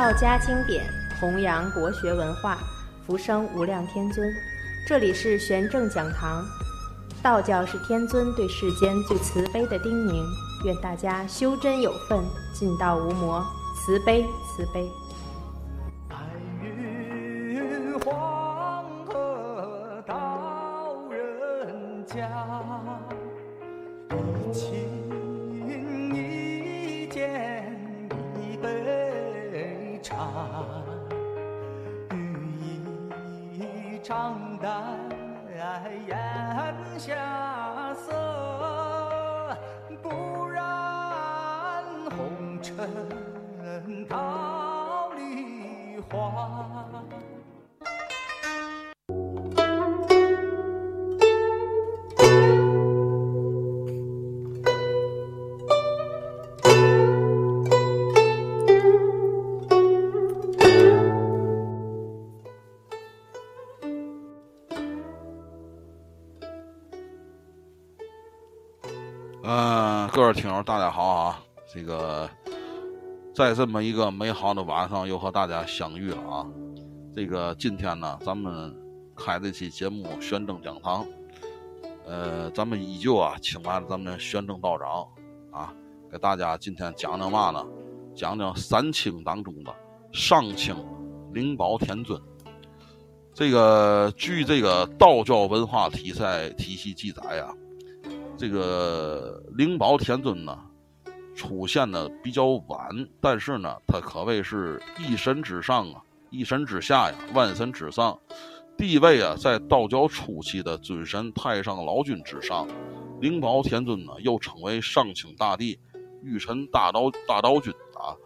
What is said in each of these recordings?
道家经典，弘扬国学文化，福生无量天尊。这里是玄正讲堂，道教是天尊对世间最慈悲的叮咛，愿大家修真有份，尽道无魔，慈悲慈悲。长淡眼下色，不染红尘桃李花。大家好啊！这个在这么一个美好的晚上，又和大家相遇了啊！这个今天呢，咱们开这期节目《玄正讲堂》，呃，咱们依旧啊，请来了咱们玄正道长啊，给大家今天讲讲嘛呢？讲讲三清当中的上清灵宝天尊。这个据这个道教文化体系体系记载啊。这个灵宝天尊呢，出现的比较晚，但是呢，他可谓是一神之上啊，一神之下呀，万神之上，地位啊，在道教初期的尊神太上老君之上。灵宝天尊呢，又称为上清大帝、玉辰大道大道君啊。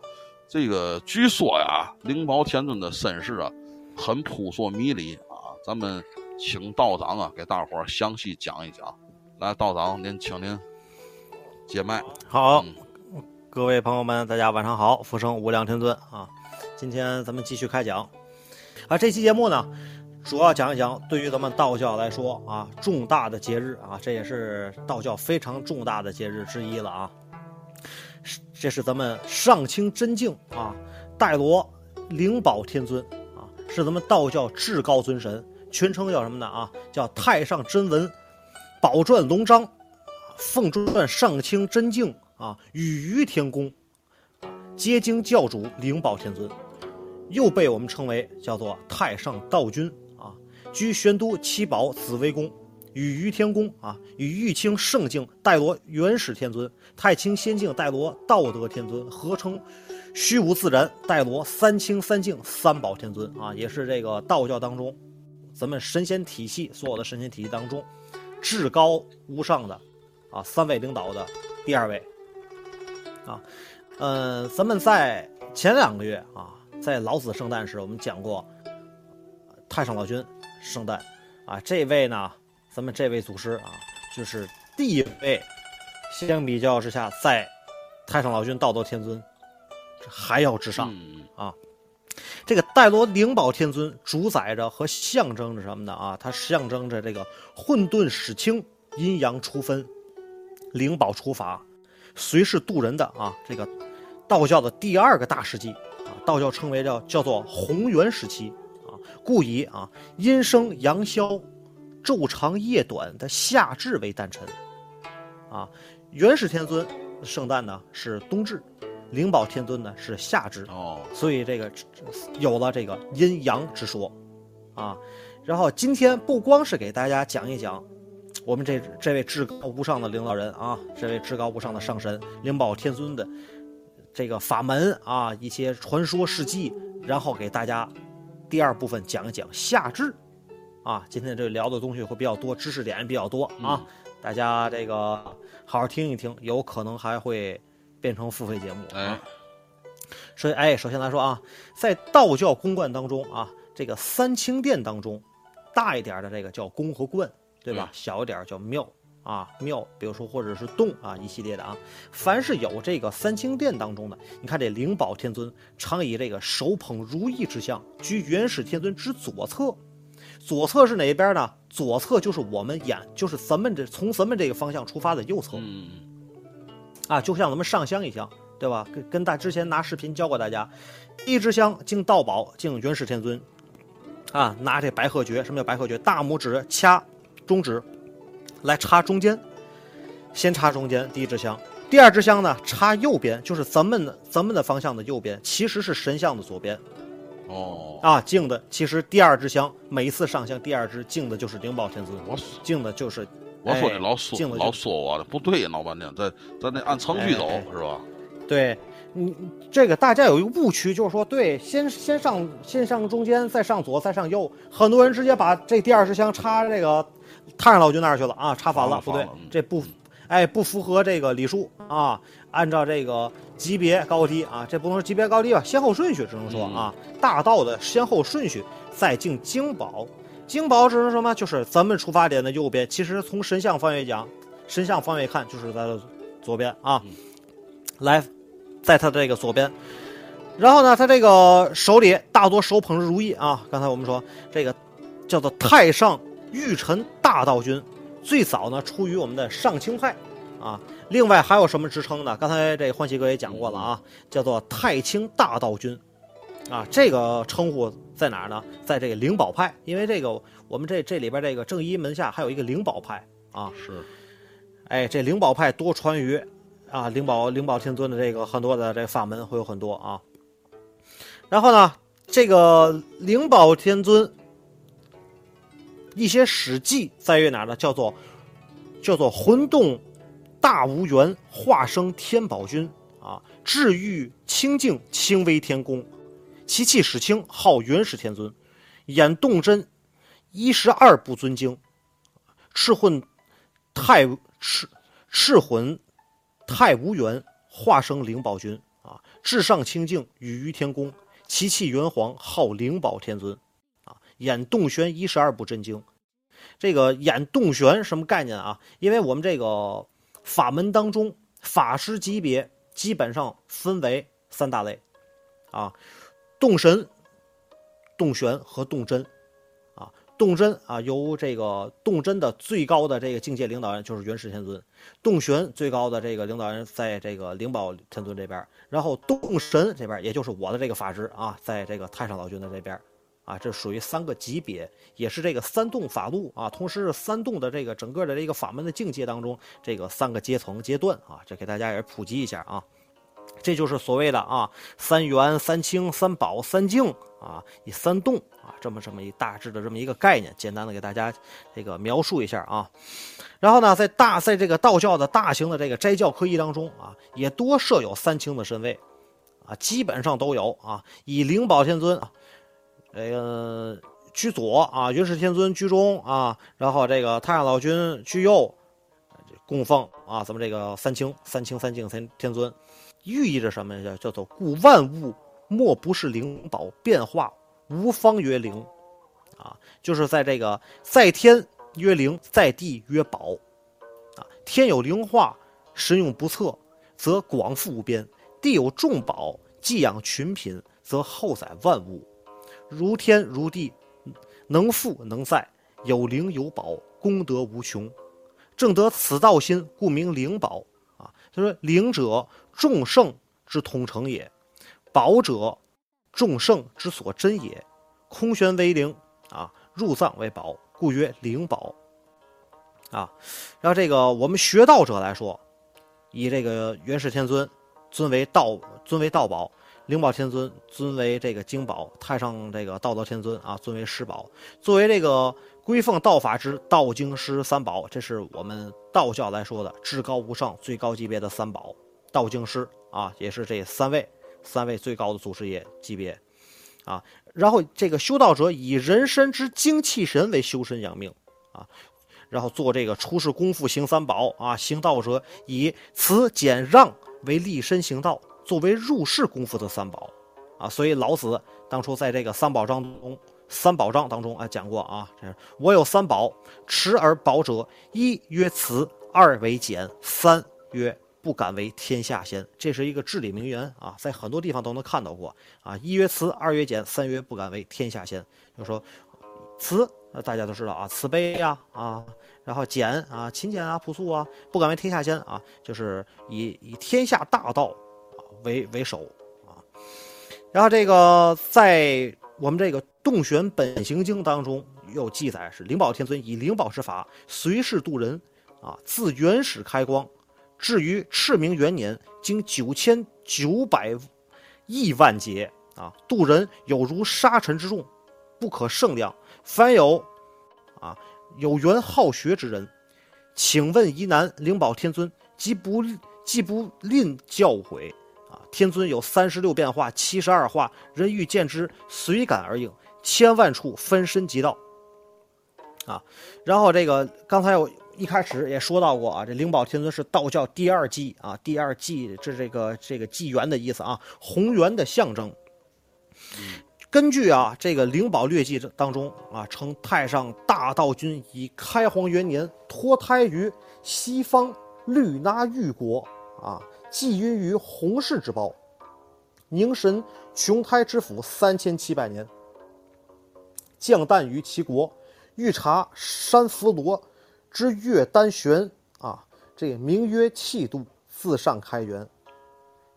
这个据说呀，灵宝天尊的身世啊，很扑朔迷离啊。咱们请道长啊，给大伙儿详细讲一讲。来，道长，您请您接麦。好，嗯各位朋友们，大家晚上好，福生无量天尊啊！今天咱们继续开讲啊。这期节目呢，主要讲一讲对于咱们道教来说啊，重大的节日啊，这也是道教非常重大的节日之一了啊。是这是咱们上清真境啊，戴罗灵宝天尊啊，是咱们道教至高尊神，全称叫什么呢啊？叫太上真文宝篆龙章。凤篆上清真境啊，羽于天宫，皆经教主灵宝天尊，又被我们称为叫做太上道君啊，居玄都七宝紫微宫，羽于天宫啊，与玉清圣境戴罗元始天尊、太清仙境戴罗道德天尊合称虚无自然戴罗三清三境三宝天尊啊，也是这个道教当中咱们神仙体系所有的神仙体系当中至高无上的。啊，三位领导的第二位，啊，嗯，咱们在前两个月啊，在老子圣诞时，我们讲过太上老君圣诞，啊，这位呢，咱们这位祖师啊，就是第一位，相比较之下，在太上老君道德天尊还要之上。嗯这个戴罗灵宝天尊主宰着和象征着什么呢？啊，它象征着这个混沌始清，阴阳初分。灵宝初法，随世渡人的啊，这个道教的第二个大世纪啊，道教称为叫叫做弘元时期啊，故以啊阴生阳消，昼长夜短的夏至为诞辰啊。元始天尊圣诞呢是冬至，灵宝天尊呢是下至，哦，所以这个有了这个阴阳之说啊。然后今天不光是给大家讲一讲。我们这这位至高无上的领导人啊，这位至高无上的上神灵宝天尊的这个法门啊，一些传说事迹，然后给大家第二部分讲一讲下至啊。今天这聊的东西会比较多，知识点比较多啊，大家这个好好听一听，有可能还会变成付费节目啊。哎，所以，哎，首先来说啊，在道教公观当中啊，这个三清殿当中，大一点的这个叫宫和观。对吧？小一点叫庙啊，庙，比如说或者是洞啊，一系列的啊。凡是有这个三清殿当中的，你看这灵宝天尊常以这个手捧如意之相，居元始天尊之左侧。左侧是哪一边呢？左侧就是我们眼，就是咱们这从咱们这个方向出发的右侧嗯啊，就像咱们上香一样对吧？跟跟大之前拿视频教过大家，一支香敬道宝，敬元始天尊，啊，拿这白鹤诀，什么叫白鹤诀？大拇指掐中指，来插中间，先插中间第一支香，第二支香呢插右边，就是咱们的咱们的方向的右边，其实是神像的左边哦，啊。敬的其实第二支香，每一次上香，第二支敬的就是灵宝天尊，我敬的就是我说你哎老说老说我的不对，老半天，咱咱得按程序走是吧？对，你这个大家有一个误区，就是说，对，先先上先上中间，再上左，再上右。很多人直接把这第二十箱插这个太上老君那儿去了啊，插反了，不对这不，哎，不符合这个礼数啊。按照这个级别高低啊，这不能说级别高低吧，先后顺序只能说啊，大道的先后顺序，再敬经宝。经宝指的是什么？就是咱们出发点的右边，其实从神像方位讲，神像方位看就是咱的左边啊。来，在他这个左边，然后呢，他这个手里大多手捧着如意啊。刚才我们说这个叫做太上御陈大道君，最早呢出于我们的上清派啊。另外还有什么支称呢？刚才这欢喜哥也讲过了啊，叫做太清大道君啊。这个称呼在哪儿呢？在这个灵宝派，因为这个我们这这里边这个正一门下还有一个灵宝派啊。是，哎，这灵宝派多传于啊，灵宝灵宝天尊的这个很多的这个法门会有很多啊。然后呢，这个灵宝天尊一些史记在于哪儿呢？叫做叫做魂动大无缘化生天宝君啊，治愈清净清微天宫，其气始清，号元始天尊，演动真一十二部尊经，赤混太赤赤混太无缘化生灵宝君。啊，至上清净与于天宫，其气元皇号灵宝天尊。啊，演洞玄一十二部真经。这个演洞玄什么概念啊？因为我们这个法门当中，法师级别基本上分为三大类。啊，动神、动玄和动真。啊，动真啊，由这个动真的最高的这个境界领导人就是元始天尊，动玄最高的这个领导人在这个灵宝天尊这边，然后动神这边，也就是我的这个法师啊，在这个太上老君的这边，啊，这属于三个级别，也是这个三洞法路啊，同时是三洞的这个整个的这个法门的境界当中，这个三个阶层阶段啊，这给大家也普及一下啊。这就是所谓的啊三元、三清、三宝、三净啊，以三洞啊这么这么一大致的这么一个概念，简单的给大家这个描述一下啊。然后呢，在大在这个道教的大型的这个斋教科仪当中啊，也多设有三清的身位啊，基本上都有啊。以灵宝天尊啊，这个居左啊，元始天尊居中啊，然后这个太上老君居右，供奉啊，咱们这个三清、三清三净天天尊。寓意着什么呀？叫叫做故万物莫不是灵宝，变化无方曰灵，啊，就是在这个在天曰灵，在地曰宝，啊，天有灵化，神用不测，则广富无边；地有众宝，寄养群品，则厚载万物。如天如地，能富能载，有灵有宝，功德无穷。正得此道心，故名灵宝。啊，他说灵者。众圣之统成也，宝者众圣之所珍也。空玄为灵啊，入藏为宝，故曰灵宝啊。然后这个我们学道者来说，以这个元始天尊尊为道，尊为道宝；灵宝天尊尊为这个经宝；太上这个道德天尊啊尊为师宝。作为这个归奉道法之道经师三宝，这是我们道教来说的至高无上、最高级别的三宝。道经师啊，也是这三位三位最高的祖师爷级别啊。然后这个修道者以人身之精气神为修身养命啊，然后做这个出世功夫行三宝啊。行道者以慈俭让为立身行道，作为入世功夫的三宝啊。所以老子当初在这个三宝章中，三宝章当中啊讲过啊，我有三宝，持而保者，一曰慈，二为俭，三曰。不敢为天下先，这是一个至理名言啊，在很多地方都能看到过啊。一曰慈，二曰俭，三曰不敢为天下先。就说慈，大家都知道啊，慈悲呀啊，然后俭啊，勤俭啊，朴素啊，不敢为天下先啊，就是以以天下大道啊为为首啊。然后这个在我们这个《洞玄本行经》当中有记载，是灵宝天尊以灵宝之法随世度人啊，自原始开光，至于赤明元年，经九千九百亿万劫啊，度人有如沙尘之众，不可胜量。凡有啊有缘好学之人，请问疑难，灵宝天尊即不即不吝教诲啊。天尊有三十六变化，七十二化，人欲见之，随感而应，千万处分身即到。啊，然后这个刚才我一开始也说到过啊，这灵宝天尊是道教第二纪啊，第二纪这这个这个纪元的意思啊，宏源的象征。根据啊这个灵宝略记当中啊，称太上大道君以开皇元年脱胎于西方律那玉国啊，寄孕于洪氏之胞，凝神琼胎之府三千七百年，降诞于其国。御察山伏罗之月丹玄啊，这个名曰气度，自上开元，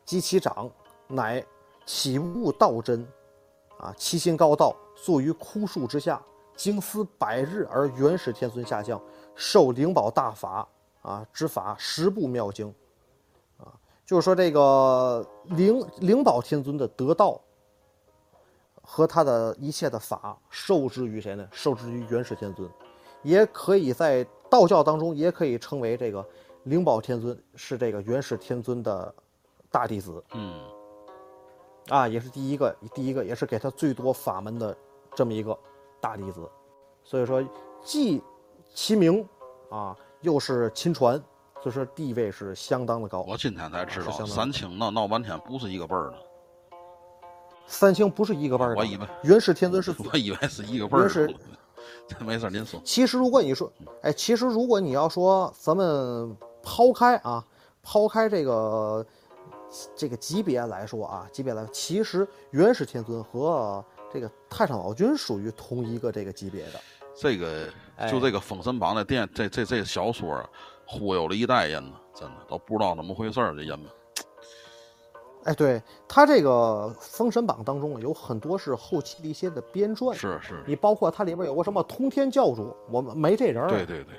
及其长，乃起悟道真，啊，七心高道，坐于枯树之下，经思百日而元始天尊下降，受灵宝大法啊之法十部妙经，啊，就是说这个灵灵宝天尊的得道。和他的一切的法受制于谁呢？受制于元始天尊，也可以在道教当中也可以称为这个灵宝天尊是这个元始天尊的大弟子，嗯，啊，也是第一个，第一个也是给他最多法门的这么一个大弟子，所以说既其名啊，又是亲传，所以说地位是相当的高。我今天才知道三清闹闹半天不是一个辈儿的，三清不是一个辈儿的，我以为元始天尊是我以为是一个辈儿元始的。没事，您说。其实，如果你说，哎，其实如果你要说咱们抛开啊，抛开这个这个级别来说啊，级别来说，其实元始天尊和这个太上老君属于同一个这个级别的。这个哎就这个《封神榜》的电，这这这小说啊忽悠了一代人呢，真的都不知道怎么回事儿，这人们。哎，对他这个《封神榜》当中有很多是后期的一些的编撰，是是，你包括它里边有个什么通天教主，我们没这人儿对对对，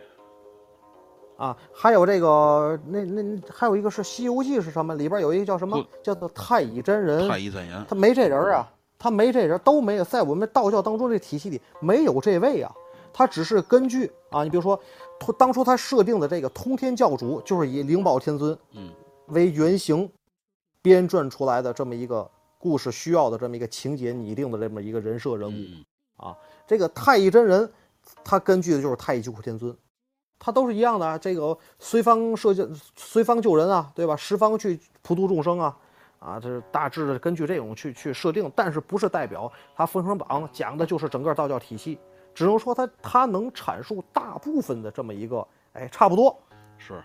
啊，还有这个那那还有一个是《西游记》是什么？里边有一个叫什么？叫做太乙真人。太乙真人，他没这人啊，他没这人，都没有在我们道教当中这体系里没有这位啊。他只是根据啊，你比如说，通当初他设定的这个通天教主，就是以灵宝天尊嗯为原型编撰出来的这么一个故事需要的这么一个情节拟定的这么一个人设人物。啊，这个太乙真人，他根据的就是太乙救苦天尊，他都是一样的啊。这个随方设计，随方救人啊，对吧？十方去普度众生啊，啊，这是大致的根据这种去去设定，但是不是代表他《封神榜》讲的就是整个道教体系，只能说他他能阐述大部分的这么一个，哎，差不多。是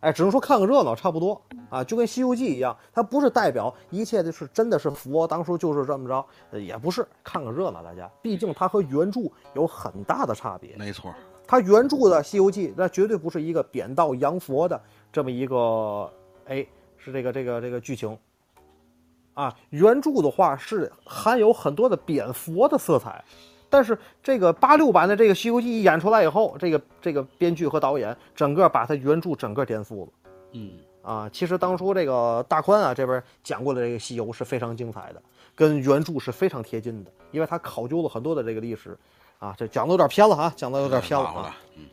哎，只能说看个热闹，差不多啊，就跟《西游记》一样，它不是代表一切的是真的是佛，当初就是这么着，呃也不是看个热闹，大家，毕竟它和原著有很大的差别。没错，它原著的《西游记》那绝对不是一个贬道扬佛的这么一个，哎，是这个这个这个剧情，啊，原著的话是含有很多的贬佛的色彩，但是这个八六版的这个《西游记》一演出来以后，这个这个编剧和导演整个把它原著整个颠覆了。嗯，啊，其实当初这个大宽啊这边讲过的这个西游是非常精彩的，跟原著是非常贴近的，因为他考究了很多的这个历史，啊，这讲的有点偏了啊，讲的有点偏了啊嗯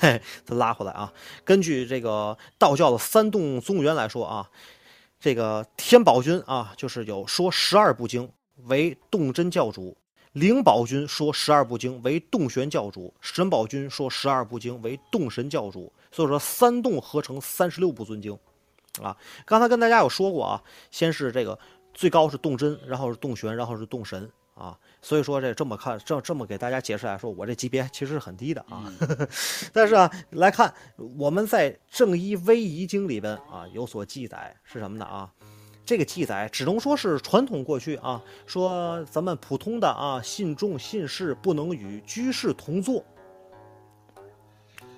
嘿，再拉回来啊。根据这个道教的三洞宗元来说啊，这个天宝君啊，就是有说十二部经为洞真教主；灵宝君说十二部经为洞玄教主；神宝君说十二部经为洞神教主。所以说三洞合成三十六部尊经啊。刚才跟大家有说过啊，先是这个最高是洞真，然后是洞玄，然后是洞神啊。所以说这这么看，这这么给大家解释来说，我这级别其实是很低的啊。但是啊，来看我们在《正一威仪经》里边啊有所记载是什么呢啊？这个记载只能说是传统过去啊，说咱们普通的啊信众信士不能与居士同坐，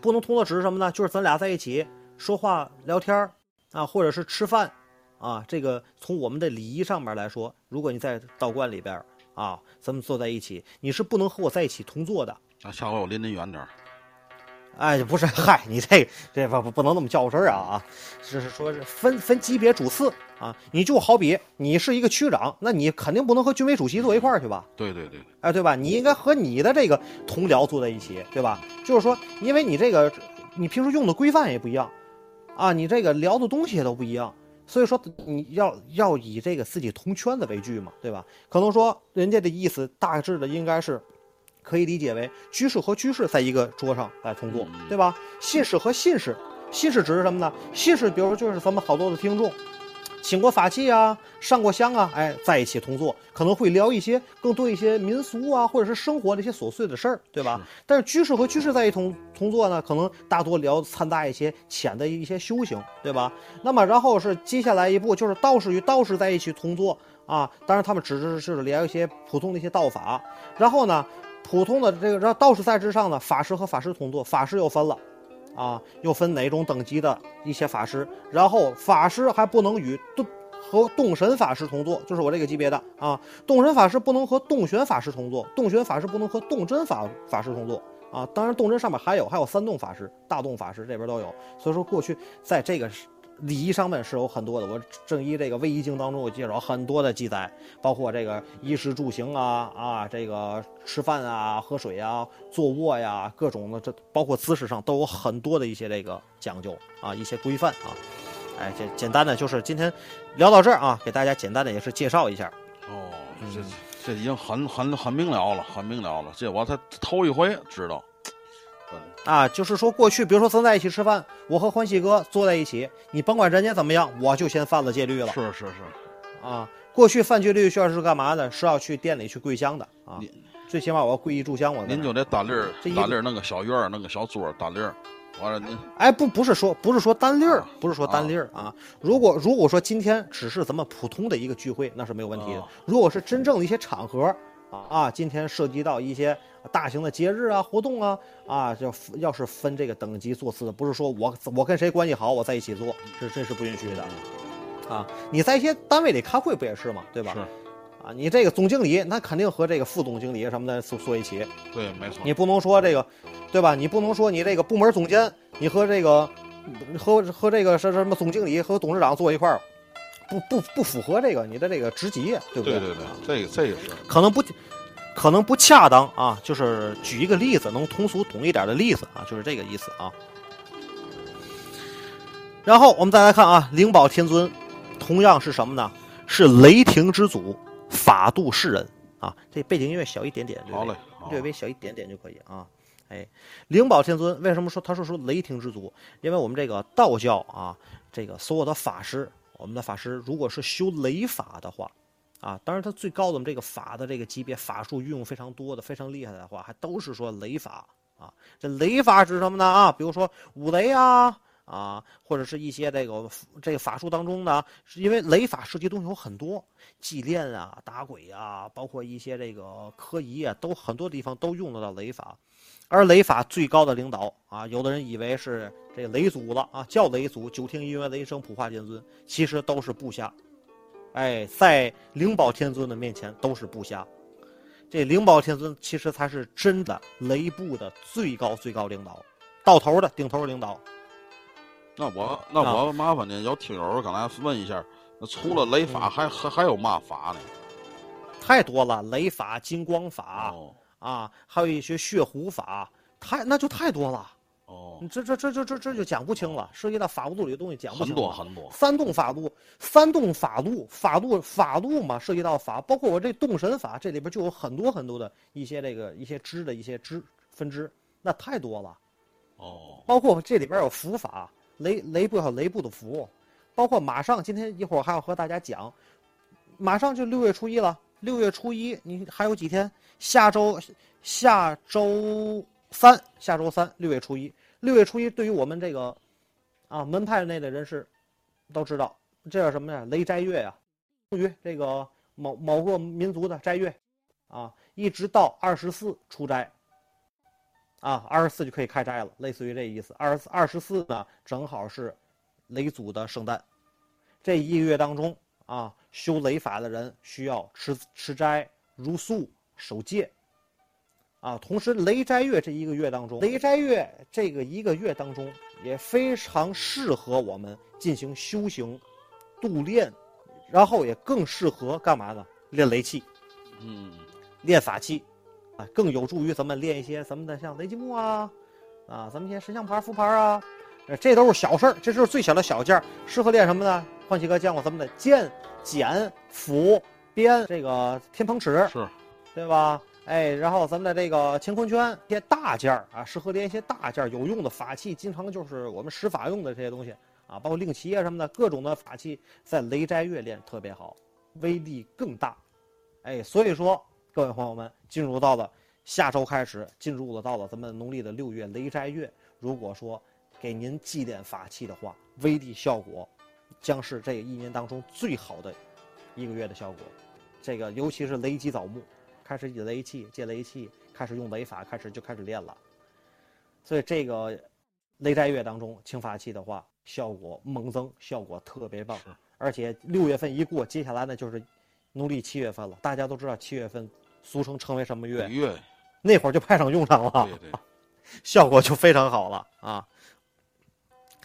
不能同坐指是什么呢？就是咱俩在一起说话聊天啊，或者是吃饭啊，这个从我们的礼仪上面来说，如果你在道观里边啊，咱们坐在一起，你是不能和我在一起同坐的。那下回我离您远点儿。哎，不是，嗨，你这这不不不能那么较真儿啊啊！只是说是分分级别主次啊，你就好比你是一个区长，那你肯定不能和军委主席坐一块儿去吧？对对对，哎，对吧？你应该和你的这个同僚坐在一起，对吧？就是说，因为你这个你平时用的规范也不一样，啊，你这个聊的东西也都不一样，所以说你要要以这个自己同圈子为据嘛，对吧？可能说人家的意思大致的应该是。可以理解为居士和居士在一个桌上来同坐，对吧？信士和信士，信士指的是什么呢？信士，比如就是咱们好多的听众，请过法器啊，上过香啊，哎，在一起同坐，可能会聊一些更多一些民俗啊，或者是生活的一些琐碎的事儿，对吧？但是居士和居士在一同同坐呢，可能大多聊掺杂一些浅的一些修行，对吧？那么然后是接下来一步，就是道士与道士在一起同坐啊，当然他们只是是聊一些普通的一些道法，然后呢？普通的这个，让道士在之上呢，法师和法师同坐，法师又分了，啊，又分哪种等级的一些法师，然后法师还不能与动和动神法师同坐，就是我这个级别的啊，动神法师不能和动玄法师同坐，动玄法师不能和动真法法师同坐啊，当然动真上面还有还有三动法师，大动法师这边都有，所以说过去在这个。礼仪上面是有很多的，我正一这个《卫衣经》当中，我介绍很多的记载，包括这个衣食住行啊啊，这个吃饭啊、喝水啊、坐卧呀，各种的这包括姿势上都有很多的一些这个讲究啊，一些规范啊。哎，这简单的就是今天聊到这儿啊，给大家简单的也是介绍一下。哦，这这已经很很很明了了，很明了了，这我才头一回知道。啊，就是说过去，比如说咱在一起吃饭，我和欢喜哥坐在一起，你甭管人家怎么样，我就先犯了戒律了。是是是，啊，过去犯戒律需要是干嘛呢？是要去店里去跪香的啊。最起码我要跪一炷香，我您就得单立儿，单立儿弄个小院儿，弄个小桌儿，单立儿。完了您，哎，不不是说不是说单立儿，不是说单立儿啊。如果如果说今天只是咱们普通的一个聚会，那是没有问题的。如果是真正的一些场合。啊，今天涉及到一些大型的节日啊、活动啊，啊，要要是分这个等级座次的，不是说我我跟谁关系好，我在一起坐，这这是不允许的。啊，你在一些单位里开会不也是吗？对吧？是。啊，你这个总经理那肯定和这个副总经理什么的坐坐一起。对，没错。你不能说这个，对吧？你不能说你这个部门总监，你和这个和和这个什什么总经理和董事长坐一块儿。不不不符合这个你的这个职级，对不对？对对对，这个这个是可能不，可能不恰当啊。就是举一个例子，能通俗懂一点的例子啊，就是这个意思啊。然后我们再来看啊，灵宝天尊同样是什么呢？是雷霆之祖，法度世人啊。这背景音乐小一点点，好嘞，略微小一点点就可以啊。哎，灵宝天尊为什么说他说说雷霆之祖？因为我们这个道教啊，这个所有的法师。我们的法师如果是修雷法的话，啊，当然他最高的这个法的这个级别，法术运用非常多的、非常厉害的话，还都是说雷法啊。这雷法是什么呢？啊，比如说五雷啊，啊，或者是一些这个这个法术当中呢，是因为雷法涉及东西有很多，祭炼啊、打鬼啊，包括一些这个科仪啊，都很多地方都用得到雷法。而雷法最高的领导啊，有的人以为是这雷祖了啊，叫雷祖，九天因缘雷声普化天尊，其实都是部下。哎，在灵宝天尊的面前都是部下。这灵宝天尊其实才是真的雷部的最高最高领导，到头的顶头领导。那我那我麻烦您，有听友刚才问一下，那除了雷法，还还还有嘛法呢？太多了，雷法、金光法。啊，还有一些血狐法，太那就太多了。哦，你这这这这这这就讲不清了，涉及到法务度里的东西讲不清。很多很多。三动法度，三动法度，法度法度嘛，涉及到法，包括我这动神法，这里边就有很多很多的一些这个一些支的一些支分支，那太多了。哦，包括这里边有符法，雷雷部还有雷部的符，包括马上今天一会儿还要和大家讲，马上就六月初一了。六月初一，你还有几天？下周，下周三，下周三，六月初一。六月初一，对于我们这个，啊，门派内的人士，都知道，这叫什么呀？雷斋月呀，于这个某某个民族的斋月，啊，一直到二十四出斋，啊，二十四就可以开斋了，类似于这意思。二十四二十四呢，正好是雷祖的圣诞。这一个月当中啊，修雷法的人需要吃吃斋、如素、守戒。啊，同时雷斋月这一个月当中，雷斋月这个一个月当中也非常适合我们进行修行、度练，然后也更适合干嘛呢？练雷气，嗯，练法器，啊，更有助于咱们练一些咱们的像雷击木啊，啊，咱们一些神像牌、符牌啊，呃这都是小事儿，这是最小的小件儿，适合练什么呢？欢喜哥见过咱们的剑、剪、斧、鞭，这个天蓬尺，是，对吧？哎，然后咱们的这个乾坤圈，一些大件儿啊，适合练一些大件儿有用的法器，经常就是我们施法用的这些东西啊，包括令旗啊什么的，各种的法器在雷斋月练特别好，威力更大。哎，所以说各位朋友们，进入到了下周开始，进入了到了咱们农历的六月雷斋月，如果说给您祭奠法器的话，威力效果将是这一年当中最好的一个月的效果。这个尤其是雷击枣木。开始引雷气借雷气，开始用雷法，开始就开始练了。所以这个雷斋月当中清法器的话，效果猛增，效果特别棒。而且六月份一过，接下来呢就是农历七月份了。大家都知道七月份俗称称为什么月？月。那会儿就派上用场了，对对，效果就非常好了啊。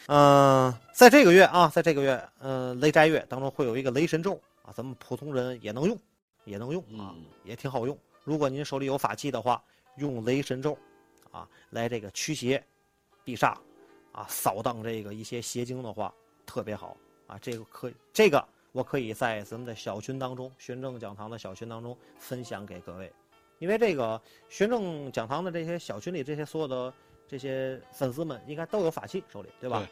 嗯，在这个月啊，在这个月，嗯，雷斋月当中会有一个雷神咒啊，咱们普通人也能用。也能用啊，也挺好用。如果您手里有法器的话，用雷神咒，啊，来这个驱邪、避煞，啊，扫荡这个一些邪精的话，特别好啊。这个可以，这个我可以在咱们的小群当中，玄正讲堂的小群当中分享给各位。因为这个玄正讲堂的这些小群里，这些所有的这些粉丝们，应该都有法器手里，对吧？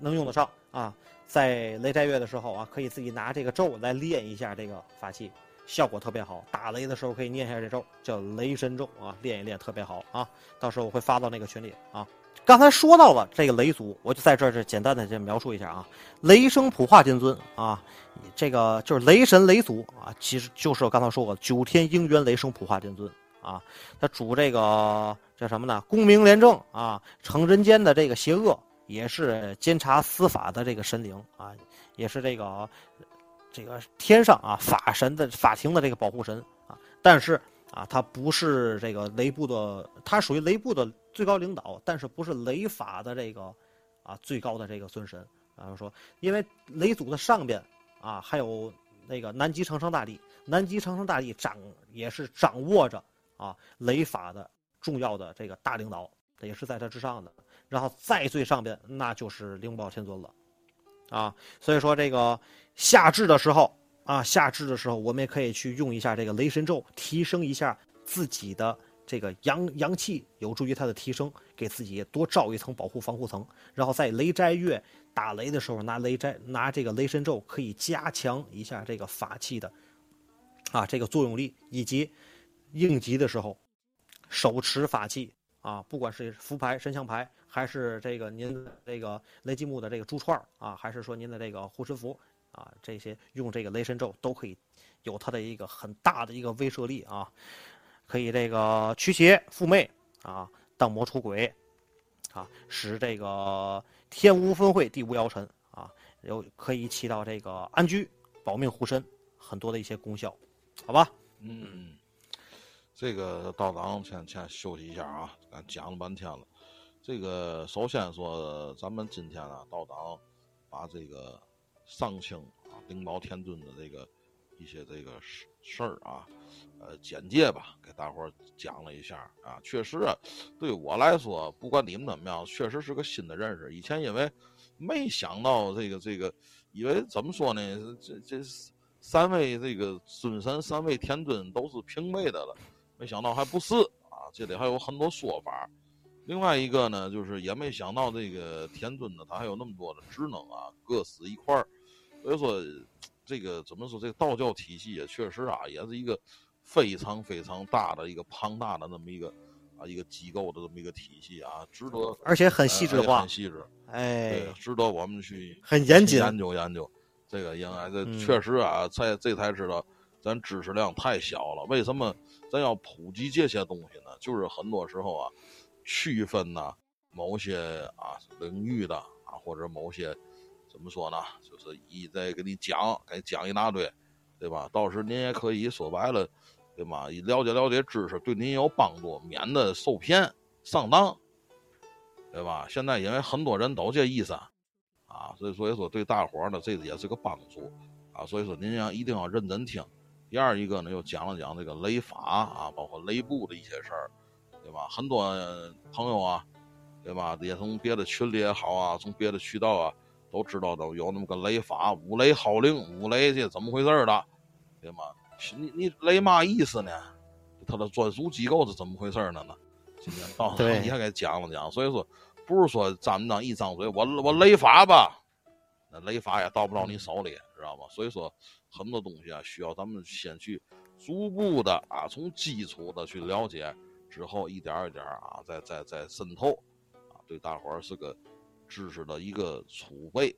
能用得上啊。在雷斋月的时候啊，可以自己拿这个咒来练一下这个法器。效果特别好，打雷的时候可以念一下这咒，叫雷神咒啊，练一练特别好啊。到时候我会发到那个群里啊。刚才说到了这个雷祖，我就在这儿就简单的先描述一下啊。雷声普化天尊啊，这个就是雷神雷祖啊，其实就是我刚才说过九天应元雷声普化天尊啊。他主这个叫什么呢？功名廉政啊，惩人间的这个邪恶，也是监察司法的这个神灵啊，也是这个。这个天上啊，法神的法庭的这个保护神啊，但是啊，他不是这个雷部的，他属于雷部的最高领导，但是不是雷法的这个啊最高的这个尊神。然后说，因为雷祖的上边啊，还有那个南极长生大帝，南极长生大帝掌也是掌握着啊雷法的重要的这个大领导，也是在他之上的。然后再最上边，那就是灵宝天尊了。啊，所以说这个夏至的时候啊，夏至的时候，我们也可以去用一下这个雷神咒，提升一下自己的这个阳阳气，有助于它的提升，给自己多罩一层保护防护层。然后在雷斋月打雷的时候，拿雷斋拿这个雷神咒，可以加强一下这个法器的啊这个作用力，以及应急的时候手持法器啊，不管是符牌、神像牌。还是这个您这个雷击木的这个珠串啊，还是说您的这个护身符啊，这些用这个雷神咒都可以有它的一个很大的一个威慑力啊，可以这个驱邪附魅啊，荡魔出鬼啊，使这个天无分会地无妖尘啊，有可以起到这个安居保命护身很多的一些功效，好吧？嗯，这个道长先先休息一下啊，咱讲了半天了。这个首先说，咱们今天啊，道长把这个上清啊灵宝天尊的这个一些这个事事儿啊，呃，简介吧，给大伙儿讲了一下啊。确实啊，对我来说，不管你们怎么样，确实是个新的认识。以前因为没想到这个这个，以为怎么说呢？这这三位这个尊神，三位天尊都是平辈的了，没想到还不是啊，这里还有很多说法。另外一个呢，就是也没想到这个天尊呢，他还有那么多的职能啊，各司一块儿。所以说，这个怎么说，这个道教体系也确实啊，也是一个非常非常大的一个庞大的那么一个啊一个机构的这么一个体系啊，值得而且很细致化，很细致，哎，值得我们去很严谨研究研究。这个应该这确实啊，在这才知道咱知识量太小了。为什么咱要普及这些东西呢？就是很多时候啊。区分呢，某些啊领域的啊，或者某些怎么说呢？就是一再给你讲，给你讲一大堆，对吧？到时您也可以说白了，对吧？了解了解知识，对您有帮助，免得受骗上当，对吧？现在因为很多人都这意思啊，所以所以说对大伙呢，这也是个帮助啊。所以说您要一定要认真听。第二一个呢，又讲了讲这个雷法啊，包括雷部的一些事儿，对吧？很多朋友啊。对吧？也从别的群里也好啊，从别的渠道啊，都知道都有那么个雷法，五雷号令，五雷这怎么回事的？对吗？你你雷嘛意思呢？他的专属机构是怎么回事呢？呢？今天到你还给讲了讲，所以说不是说张张一张嘴，我我雷法吧，那雷法也到不到你手里，知道吗？所以说很多东西啊，需要咱们先去逐步的啊，从基础的去了解，之后一点一点啊，再再再渗透。啊对大伙儿是个知识的一个储备。